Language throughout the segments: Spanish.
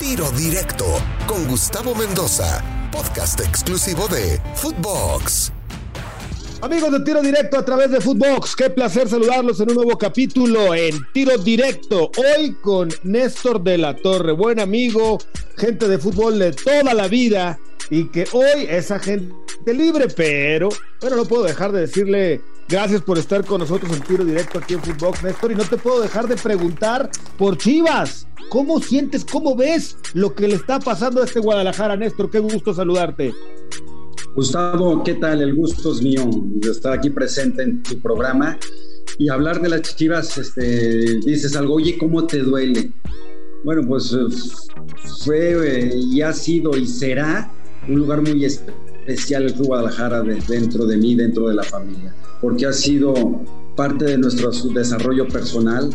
Tiro Directo con Gustavo Mendoza, podcast exclusivo de Footbox. Amigos de Tiro Directo a través de Footbox, qué placer saludarlos en un nuevo capítulo en Tiro Directo. Hoy con Néstor de la Torre, buen amigo, gente de fútbol de toda la vida y que hoy es agente libre, pero bueno, no puedo dejar de decirle Gracias por estar con nosotros en tiro directo aquí en Footbox, Néstor. Y no te puedo dejar de preguntar por Chivas. ¿Cómo sientes, cómo ves lo que le está pasando a este Guadalajara, Néstor? Qué gusto saludarte. Gustavo, ¿qué tal? El gusto es mío de estar aquí presente en tu programa y hablar de las Chivas. Este, dices algo, oye, ¿cómo te duele? Bueno, pues eh, fue eh, y ha sido y será un lugar muy especial el Club Guadalajara dentro de mí, dentro de la familia porque ha sido parte de nuestro desarrollo personal.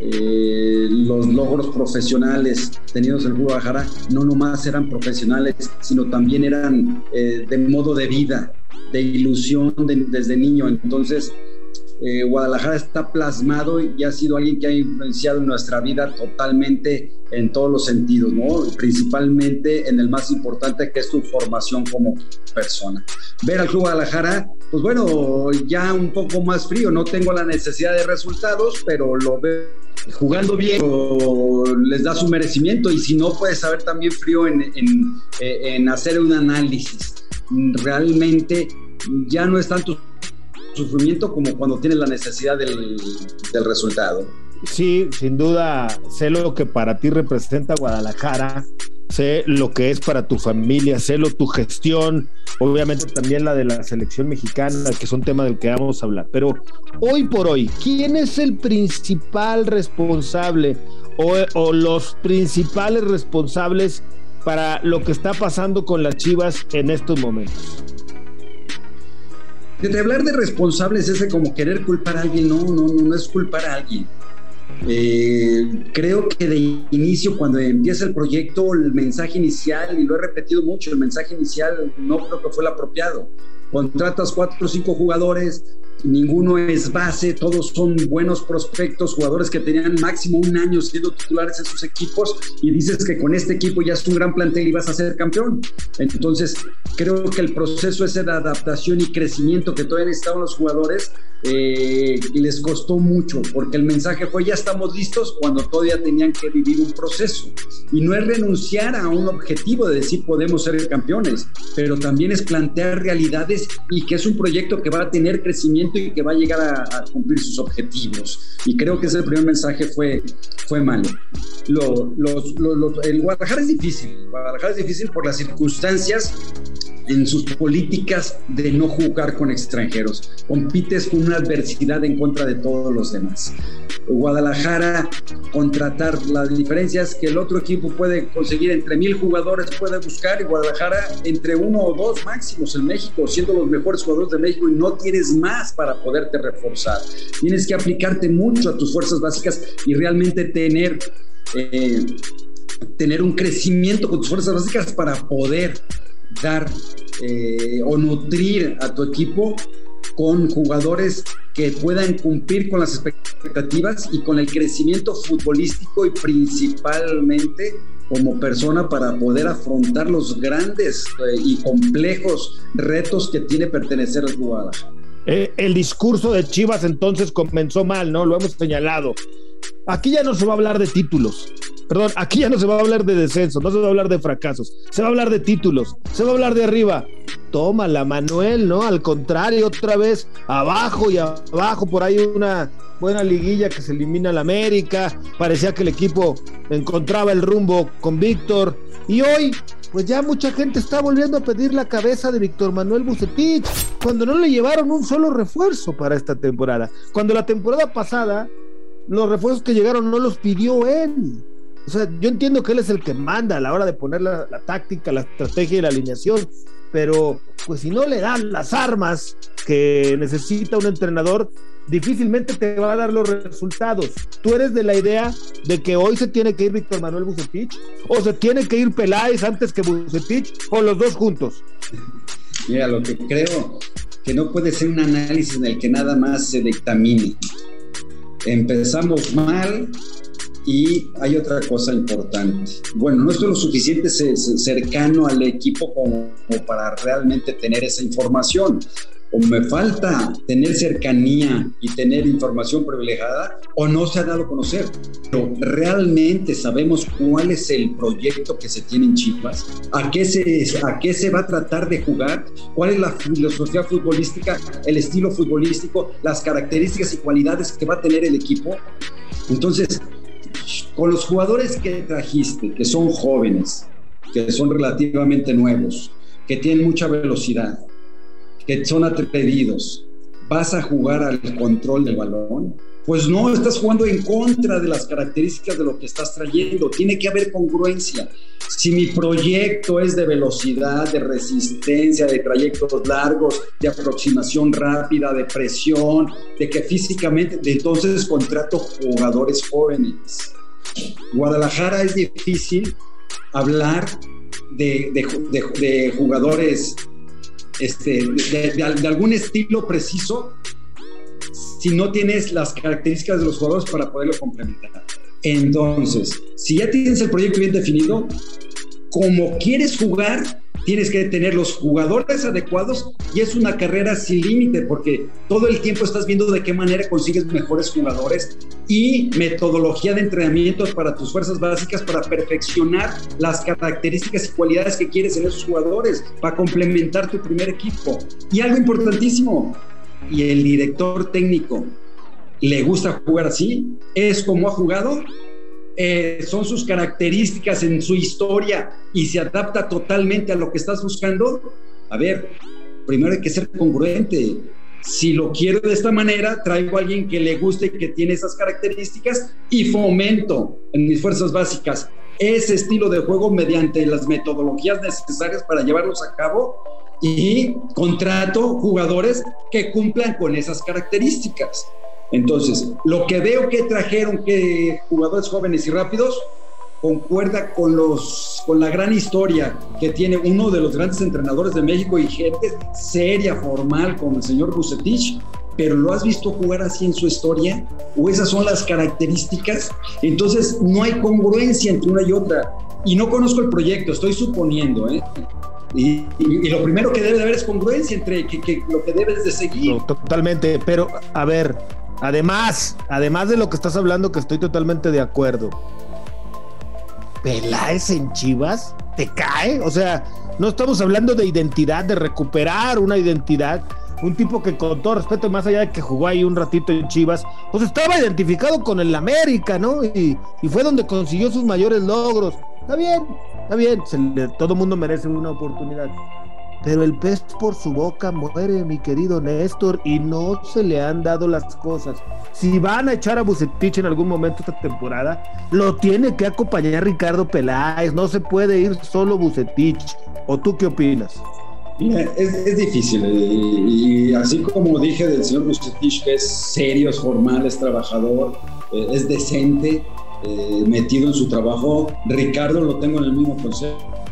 Eh, los logros profesionales tenidos en el Guadalajara no nomás eran profesionales, sino también eran eh, de modo de vida, de ilusión desde niño. Entonces, eh, Guadalajara está plasmado y ha sido alguien que ha influenciado en nuestra vida totalmente en todos los sentidos, ¿no? Principalmente en el más importante que es tu formación como persona. Ver al Club Guadalajara, pues bueno, ya un poco más frío, no tengo la necesidad de resultados, pero lo veo jugando bien les da su merecimiento y si no puedes saber también frío en, en, en hacer un análisis. Realmente ya no es tanto sufrimiento como cuando tienes la necesidad del, resultado. Sí, sin duda, sé lo que para ti representa Guadalajara, sé lo que es para tu familia, sé lo tu gestión, obviamente también la de la selección mexicana, que es un tema del que vamos a hablar. Pero hoy por hoy, ¿quién es el principal responsable o, o los principales responsables para lo que está pasando con las Chivas en estos momentos? De hablar de responsables es como querer culpar a alguien, no, no, no, no es culpar a alguien. Eh, creo que de inicio, cuando empieza el proyecto, el mensaje inicial, y lo he repetido mucho, el mensaje inicial no creo que fue el apropiado. Contratas cuatro o cinco jugadores, ninguno es base, todos son buenos prospectos, jugadores que tenían máximo un año siendo titulares en sus equipos y dices que con este equipo ya es un gran plantel y vas a ser campeón. Entonces, creo que el proceso ese de adaptación y crecimiento que todavía necesitaban los jugadores eh, les costó mucho, porque el mensaje fue ya estamos listos cuando todavía tenían que vivir un proceso. Y no es renunciar a un objetivo de decir podemos ser campeones, pero también es plantear realidades y que es un proyecto que va a tener crecimiento y que va a llegar a, cumplir sus objetivos. Y creo que ese primer mensaje fue, fue malo. Lo, el Guadalajara es difícil, Guadalajara es difícil por las circunstancias en sus políticas de no jugar con extranjeros. Compites con una adversidad en contra de todos los demás. Guadalajara contratar, la diferencia es que el otro equipo puede conseguir entre mil jugadores, puede buscar y Guadalajara entre uno o dos máximos en México, siendo los mejores jugadores de México y no tienes más para poderte reforzar. Tienes que aplicarte mucho a tus fuerzas básicas y realmente tener... Eh, tener un crecimiento con tus fuerzas básicas para poder dar eh, o nutrir a tu equipo con jugadores que puedan cumplir con las expectativas y con el crecimiento futbolístico y principalmente como persona para poder afrontar los grandes eh, y complejos retos que tiene pertenecer al Guadalajara. Eh, el discurso de Chivas entonces comenzó mal, ¿no? Lo hemos señalado. Aquí ya no se va a hablar de títulos, Perdón, aquí ya no se va a hablar de descenso, no se va a hablar de fracasos, se va a hablar de títulos, se va a hablar de arriba. Tómala, Manuel, ¿no? Al contrario, otra vez abajo y abajo, por ahí una buena liguilla que se elimina al América. Parecía que el equipo encontraba el rumbo con Víctor. Y hoy, pues ya mucha gente está volviendo a pedir la cabeza de Víctor Manuel Bucetich, cuando no le llevaron un solo refuerzo para esta temporada. Cuando la temporada pasada, los refuerzos que llegaron no los pidió él. O sea, yo entiendo que él es el que manda a la hora de poner la, táctica, la estrategia y la alineación, pero pues si no le dan las armas que necesita un entrenador, difícilmente te va a dar los resultados. ¿Tú eres de la idea de que hoy se tiene que ir Víctor Manuel Bucetich? ¿O se tiene que ir Peláez antes que Bucetich? ¿O los dos juntos? Mira, lo que creo que no puede ser un análisis en el que nada más se dictamine. Empezamos mal, Y hay otra cosa importante. Bueno, no estoy lo suficiente cercano al equipo como, para realmente tener esa información. O me falta tener cercanía y tener información privilegiada, o no se ha dado a conocer. Pero realmente sabemos cuál es el proyecto que se tiene en Chivas, a qué se, a qué se va a tratar de jugar, cuál es la filosofía futbolística, el estilo futbolístico, las características y cualidades que va a tener el equipo. Entonces, con los jugadores que trajiste, que son jóvenes, que son relativamente nuevos, que tienen mucha velocidad, que son atrevidos, ¿vas a jugar al control del balón? Pues no, estás jugando en contra de las características de lo que estás trayendo. Tiene que haber congruencia. Si mi proyecto es de velocidad, de resistencia, de trayectos largos, de aproximación rápida, de presión, de que físicamente, entonces contrato jugadores jóvenes. Guadalajara es difícil hablar de, jugadores este, de, algún estilo preciso si no tienes las características de los jugadores para poderlo complementar. Entonces, si ya tienes el proyecto bien definido, como quieres jugar, tienes que tener los jugadores adecuados y es una carrera sin límite porque todo el tiempo estás viendo de qué manera consigues mejores jugadores y metodología de entrenamiento para tus fuerzas básicas para perfeccionar las características y cualidades que quieres en esos jugadores para complementar tu primer equipo. Y algo importantísimo, y el director técnico le gusta jugar así, es como ha jugado, eh, son sus características en su historia y se adapta totalmente a lo que estás buscando, a ver, primero hay que ser congruente. Si lo quiero de esta manera, traigo a alguien que le guste, que tiene esas características y fomento en mis fuerzas básicas ese estilo de juego mediante las metodologías necesarias para llevarlos a cabo y contrato jugadores que cumplan con esas características. Entonces, lo que veo que trajeron que jugadores jóvenes y rápidos concuerda con los con la gran historia que tiene uno de los grandes entrenadores de México y gente seria, formal, como el señor Bucetich, pero lo has visto jugar así en su historia o esas son las características, entonces no hay congruencia entre una y otra. Y no conozco el proyecto, estoy suponiendo, ¿eh? Y, lo primero que debe de haber es congruencia entre que, lo que debes de seguir. totalmente, pero a ver, además, además de lo que estás hablando, que estoy totalmente de acuerdo. Peláez en Chivas, ¿te cae? O sea, no estamos hablando de identidad, de recuperar una identidad. Un tipo que con todo respeto, más allá de que jugó ahí un ratito en Chivas, pues estaba identificado con el América, ¿no? Y, y fue donde consiguió sus mayores logros. Está bien, está bien, todo mundo merece una oportunidad. Pero el pez por su boca muere, mi querido Néstor, y no se le han dado las cosas. Si van a echar a Bucetich en algún momento esta temporada, lo tiene que acompañar Ricardo Peláez. No se puede ir solo Bucetich. ¿O tú qué opinas? es, difícil. Y, así como dije del señor Bucetich, que es serio, es formal, es trabajador, eh, es decente, eh, metido en su trabajo. Ricardo lo tengo en el mismo concepto.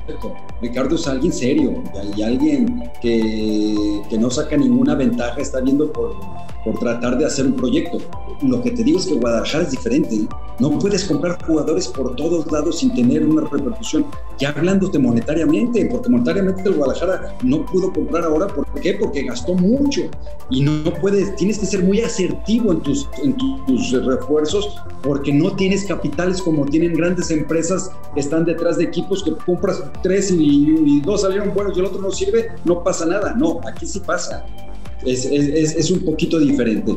Ricardo. Es alguien serio y alguien que, que no saca ninguna ventaja, está viendo por, por tratar de hacer un proyecto. Lo que te digo es que Guadalajara es diferente. No puedes comprar jugadores por todos lados sin tener una repercusión. Ya hablándote monetariamente, porque monetariamente el Guadalajara no pudo comprar ahora. ¿Por qué? Porque gastó mucho. Y no puedes, tienes que ser muy asertivo en tus, en tus refuerzos porque no tienes capitales como tienen grandes empresas que están detrás de equipos que compras tres y, y dos salieron buenos y el otro no sirve, no pasa nada. No, aquí sí pasa es, es, un poquito diferente.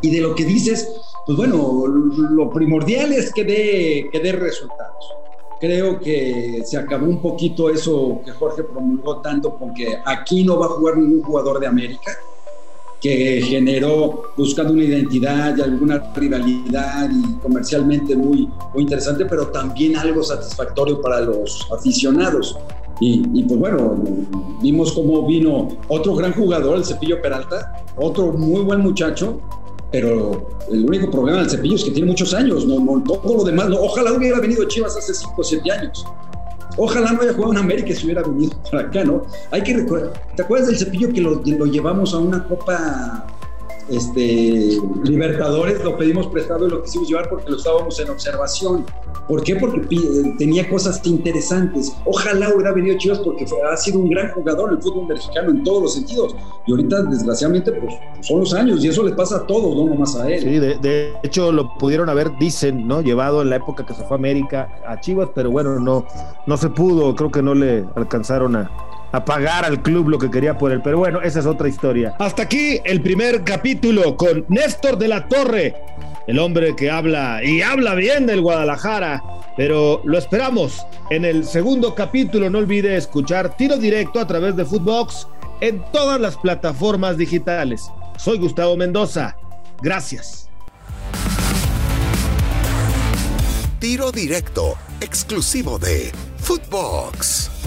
Y de lo que dices, pues bueno, lo primordial es que dé, que dé resultados. Creo que se acabó un poquito eso que Jorge promulgó tanto, porque aquí no va a jugar ningún jugador de América, que generó buscando una identidad y alguna rivalidad y comercialmente muy, muy interesante, pero también algo satisfactorio para los aficionados. Y, pues bueno, vimos cómo vino otro gran jugador, el Cepillo Peralta, otro muy buen muchacho, pero el único problema del Cepillo es que tiene muchos años, no, todo lo demás, no, ojalá hubiera venido Chivas hace 5 o 7 años. Ojalá no haya jugado en América si hubiera venido para acá, ¿no? Hay que recordar, ¿te acuerdas del Cepillo que lo, lo llevamos a una copa este, Libertadores, lo pedimos prestado y lo quisimos llevar porque lo estábamos en observación. ¿Por qué? Porque tenía cosas interesantes. Ojalá hubiera venido Chivas porque ha sido un gran jugador el fútbol mexicano en todos los sentidos. Y ahorita, desgraciadamente, pues son los años y eso le pasa a todos, no nomás a él. Sí, de, hecho lo pudieron haber, dicen, ¿no? Llevado en la época que se fue a América a Chivas, pero bueno, no, no se pudo. Creo que no le alcanzaron a, a pagar al club lo que quería por él. Pero bueno, esa es otra historia. Hasta aquí el primer capítulo con Néstor de la Torre el hombre que habla y habla bien del Guadalajara. Pero lo esperamos en el segundo capítulo. No olvide escuchar tiro directo a través de Footbox en todas las plataformas digitales. Soy Gustavo Mendoza. Gracias. Tiro directo, exclusivo de Footbox.